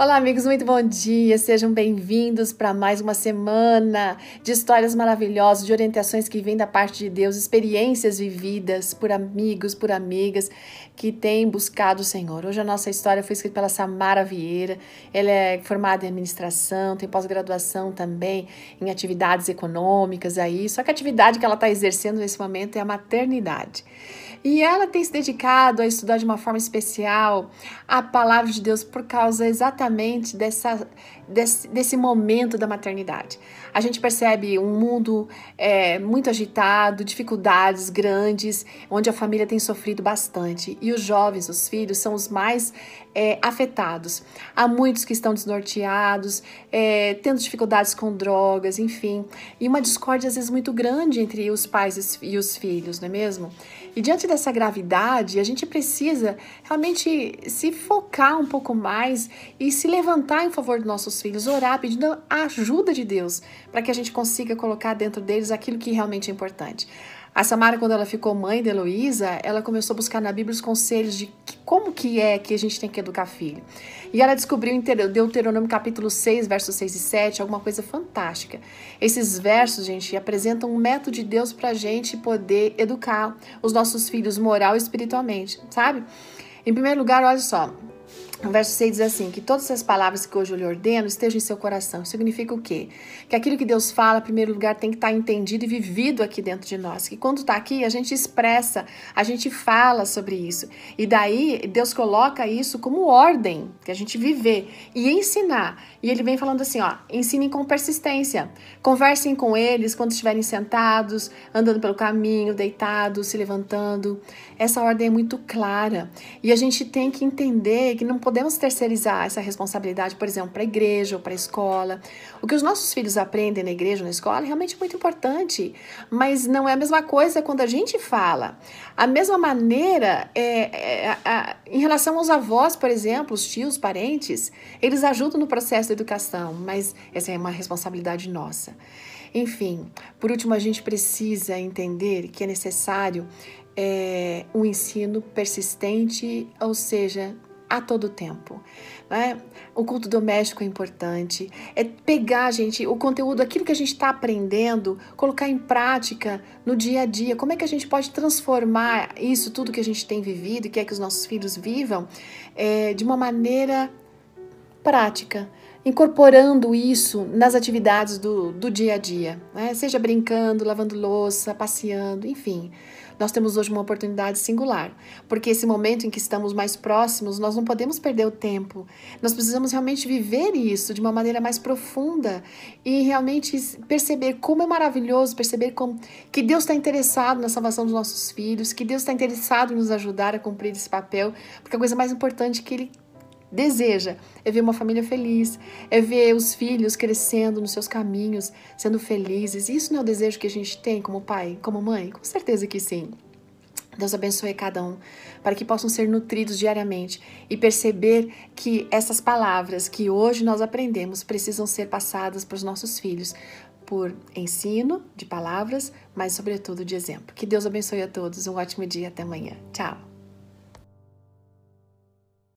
Olá, amigos, muito bom dia. Sejam bem-vindos para mais uma semana de histórias maravilhosas, de orientações que vêm da parte de Deus, experiências vividas por amigos, por amigas que têm buscado o Senhor. Hoje a nossa história foi escrita pela Samara Vieira. Ela é formada em administração, tem pós-graduação também em atividades econômicas aí. Só que a atividade que ela está exercendo nesse momento é a maternidade. E ela tem se dedicado a estudar de uma forma especial a palavra de Deus por causa exatamente dessa, desse, desse momento da maternidade. A gente percebe um mundo é, muito agitado, dificuldades grandes, onde a família tem sofrido bastante. E os jovens, os filhos, são os mais é, afetados. Há muitos que estão desnorteados, é, tendo dificuldades com drogas, enfim. E uma discórdia, às vezes, muito grande entre os pais e os filhos, não é mesmo? E diante dessa gravidade, a gente precisa realmente se focar um pouco mais e se levantar em favor dos nossos filhos, orar, pedindo a ajuda de Deus, para que a gente consiga colocar dentro deles aquilo que realmente é importante. A Samara, quando ela ficou mãe de Heloísa, ela começou a buscar na Bíblia os conselhos de como que é que a gente tem que educar filho. E ela descobriu em Deuteronômio capítulo 6, versos 6 e 7, alguma coisa fantástica. Esses versos, gente, apresentam um método de Deus para a gente poder educar os nossos filhos moral e espiritualmente, sabe? Em primeiro lugar, olha só, o verso 6 diz assim: que todas as palavras que hoje eu lhe ordeno estejam em seu coração. Isso significa o quê? Que aquilo que Deus fala, em primeiro lugar, tem que estar entendido e vivido aqui dentro de nós. Que quando está aqui, a gente expressa, a gente fala sobre isso. E daí, Deus coloca isso como ordem, que a gente viver e ensinar. E ele vem falando assim: ó, ensinem com persistência. Conversem com eles quando estiverem sentados, andando pelo caminho, deitados, se levantando. Essa ordem é muito clara. E a gente tem que entender que não podemos terceirizar essa responsabilidade, por exemplo, para a igreja ou para a escola. O que os nossos filhos aprendem na igreja ou na escola é realmente muito importante, mas não é a mesma coisa quando a gente fala. A mesma maneira é, é, em relação aos avós, por exemplo, os tios, parentes, eles ajudam no processo da educação, mas essa é uma responsabilidade nossa. Enfim, por último, a gente precisa entender que é necessário é, um ensino persistente, ou seja, a todo tempo. Né? O culto doméstico é importante. É pegar, gente, o conteúdo, aquilo que a gente está aprendendo, colocar em prática no dia a dia. Como é que a gente pode transformar isso, tudo que a gente tem vivido e quer que os nossos filhos vivam, é, de uma maneira prática, incorporando isso nas atividades do, do dia a dia, né? seja brincando, lavando louça, passeando, enfim. Nós temos hoje uma oportunidade singular, porque esse momento em que estamos mais próximos, nós não podemos perder o tempo. Nós precisamos realmente viver isso de uma maneira mais profunda e realmente perceber como é maravilhoso, perceber como que Deus está interessado na salvação dos nossos filhos, que Deus está interessado em nos ajudar a cumprir esse papel, porque a coisa mais importante que Ele deseja é ver uma família feliz, é ver os filhos crescendo nos seus caminhos, sendo felizes. Isso não é o desejo que a gente tem como pai, como mãe? Com certeza que sim. Deus abençoe cada um para que possam ser nutridos diariamente e perceber que essas palavras que hoje nós aprendemos precisam ser passadas para os nossos filhos por ensino de palavras, mas sobretudo de exemplo. Que Deus abençoe a todos. Um ótimo dia. Até amanhã. Tchau.